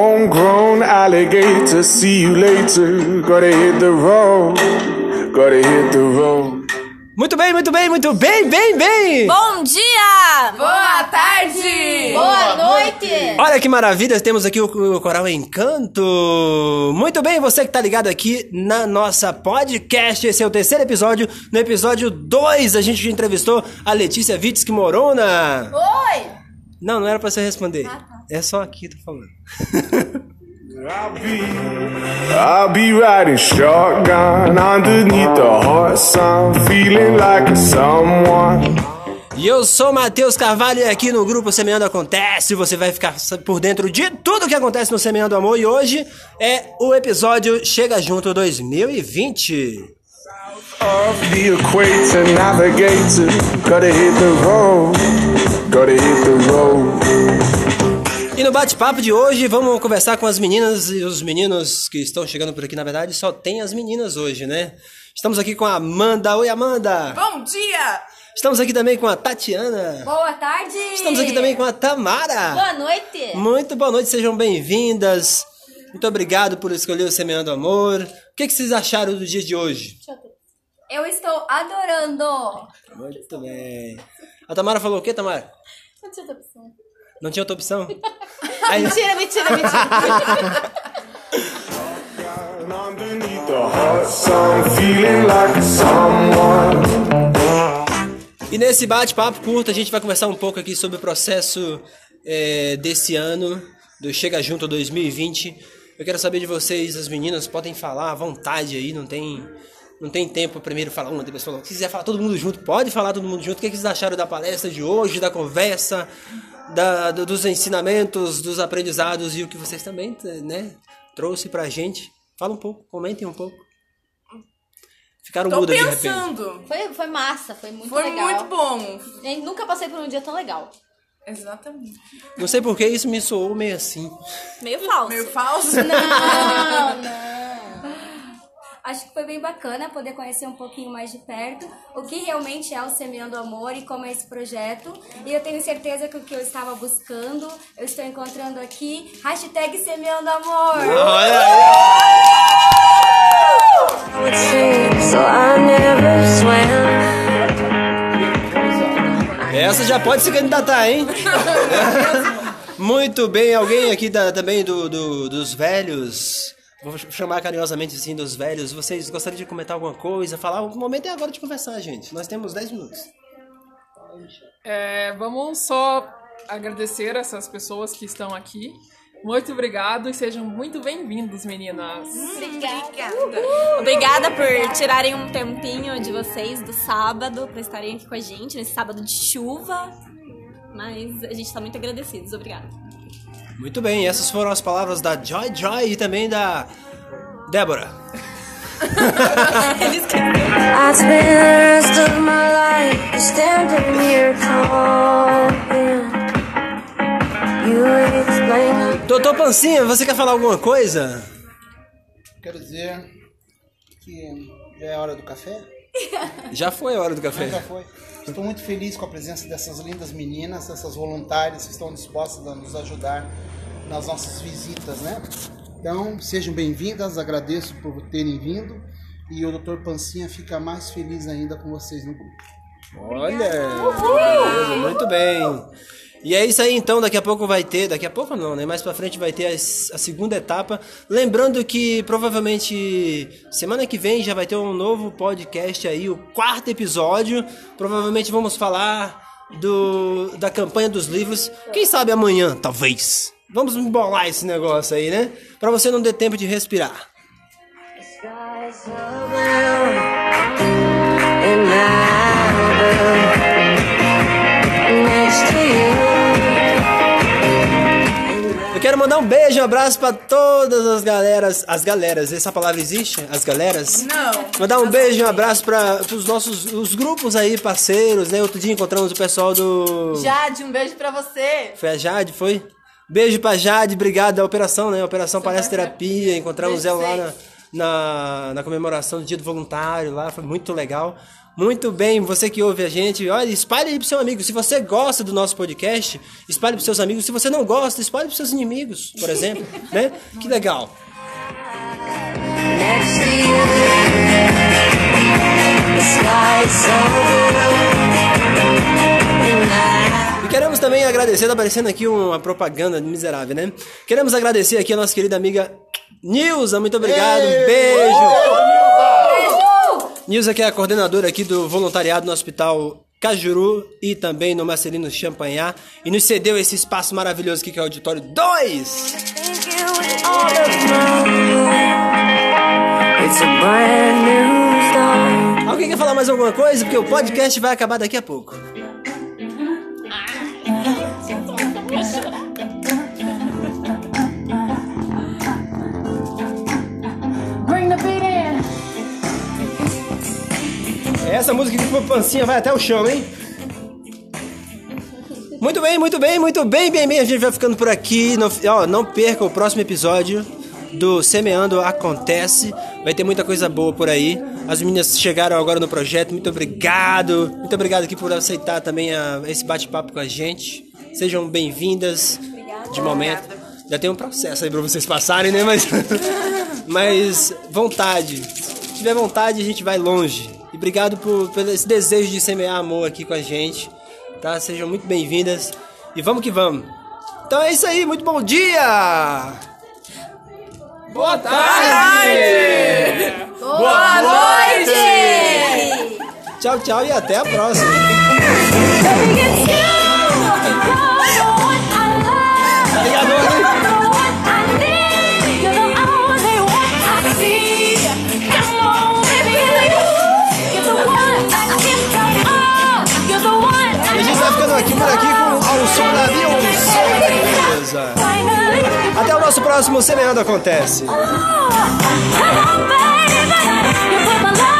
Homegrown alligator, see you later. Gotta hit the road, gotta hit the road. Muito bem, muito bem, muito bem, bem, bem! Bom dia! Boa tarde! Boa noite! Olha que maravilha, temos aqui o, o Coral Encanto. Muito bem, você que tá ligado aqui na nossa podcast, esse é o terceiro episódio. No episódio 2, a gente entrevistou a Letícia Vitsky Morona. Oi! Não, não era pra você responder. É só aqui, tô falando. I'll be, I'll be riding shotgun underneath the hot sun, feeling like someone. E eu sou Matheus Carvalho e aqui no grupo Semeando Acontece você vai ficar por dentro de tudo que acontece no Semeando Amor e hoje é o episódio Chega Junto 2020. Off the equator, navigator, gotta hit the road, gotta hit the road. E no bate-papo de hoje vamos conversar com as meninas e os meninos que estão chegando por aqui, na verdade só tem as meninas hoje, né? Estamos aqui com a Amanda. Oi, Amanda! Bom dia! Estamos aqui também com a Tatiana. Boa tarde! Estamos aqui também com a Tamara. Boa noite! Muito boa noite, sejam bem-vindas. Muito obrigado por escolher o Semeando Amor. O que, que vocês acharam do dia de hoje? Eu estou adorando! Muito bem. A Tamara falou o quê, Tamara? Opção. Não tinha outra opção? Aí- Mentira, mentira, mentira! E nesse bate-papo curto a gente vai conversar um pouco aqui sobre o processo é, desse ano, do Chega Junto 2020. Eu quero saber de vocês, as meninas, podem falar à vontade aí, não tem, não tem tempo primeiro falar uma, depois falar. Se quiser falar todo mundo junto, pode falar todo mundo junto. O que, é que vocês acharam da palestra de hoje, da conversa, da, do- dos ensinamentos, dos aprendizados e o que vocês também né, trouxe pra gente? Fala um pouco, comentem um pouco. Ficaram Tô mudas de repente. pensando. Foi, foi massa, foi muito Foi legal. muito bom. Gente, nunca passei por um dia tão legal. Exatamente. Não sei porque isso me soou meio assim. Meio falso. Meio falso? Não, não. Acho que foi bem bacana poder conhecer um pouquinho mais de perto o que realmente é o Semeando Amor e como é esse projeto. E eu tenho certeza que o que eu estava buscando, eu estou encontrando aqui. Hashtag Semeando Amor. Olha aí! Essa já pode se candidatar, hein? Muito bem, alguém aqui da- também do, do- dos velhos, vou chamar carinhosamente assim, dos velhos, vocês gostariam de comentar alguma coisa, falar? O momento é agora de conversar, gente. Nós temos 10 minutos. É, vamos só agradecer essas pessoas que estão aqui. Muito obrigado e sejam muito bem-vindos, meninas. Obrigada por tirarem um tempinho de vocês do sábado pra estarem aqui com a gente nesse sábado de chuva. Mas a gente tá muito agradecidos. Obrigada. Muito bem, essas foram as palavras da Joy Joy e também da Débora. I spend the rest of my life standing here talking. You explain the Doutor Pancinha, você quer falar alguma coisa? Quero dizer que já é hora do café? Já foi a hora do café. Já foi. Estou muito feliz com a presença dessas lindas meninas, dessas voluntárias que estão dispostas a nos ajudar nas nossas visitas, né? Então, sejam bem-vindas, agradeço por terem vindo e o Dr. Pancinha fica mais feliz ainda com vocês no grupo. Olha, beleza, muito bem. E é isso aí então, daqui a pouco vai ter, daqui a pouco não, né? Mais pra frente vai ter a, a segunda etapa. Lembrando que provavelmente semana que vem já vai ter um novo podcast aí, o quarto episódio. Provavelmente vamos falar do da campanha dos livros. Quem sabe amanhã, talvez. Vamos embolar esse negócio aí, né? Pra você não ter tempo de respirar. skies quero mandar um beijo, um abraço pra todas as galeras. As galeras, essa palavra existe? As galeras? Não. Mandar um beijo, um abraço para os nossos os grupos aí, parceiros, né? Outro dia encontramos o pessoal do. Jade, um beijo pra você. Foi a Jade, foi? Beijo pra Jade, obrigado. A operação, né? Operação Parece Terapia. Encontramos Beijo ela lá pra na, na, na comemoração do Dia do Voluntário lá, foi muito legal. Muito bem, você que ouve a gente, olha, espalhe aí pro seu amigo. Se você gosta do nosso podcast, espalhe pros seus amigos. Se você não gosta, espalhe pros seus inimigos, por exemplo, né? Que legal. E queremos também agradecer, tá aparecendo aqui uma propaganda miserável, né? Queremos agradecer aqui a nossa querida amiga Nilza, muito obrigado, um beijo. Nilza que é a coordenadora aqui do voluntariado no Hospital Cajuru e também no Marcelino Champagnat e nos cedeu esse espaço maravilhoso aqui que é o Auditório 2. think you with all of my It's a brand new start. Alguém quer falar mais alguma coisa? Porque o podcast vai acabar daqui a pouco. Essa música que foi pancinha vai até o chão, hein? Muito bem, muito bem, muito bem, bem, bem. A gente vai ficando por aqui. Não, ó, não perca o próximo episódio do Semeando Acontece. Vai ter muita coisa boa por aí. As meninas chegaram agora no projeto. Muito obrigado. Muito obrigado aqui por aceitar também a- esse bate-papo com a gente. Sejam bem-vindas de momento. Já tem um processo aí pra vocês passarem, né? Mas, mas vontade. Se tiver vontade, a gente vai longe. Obrigado por, pelo esse desejo de semear amor aqui com a gente. Tá? Sejam muito bem-vindas. E vamos que vamos. Então é isso aí. Muito bom dia! Boa tarde! Boa noite! Tchau, tchau e até a próxima. próximo, o Semeando acontece. Oh, baby,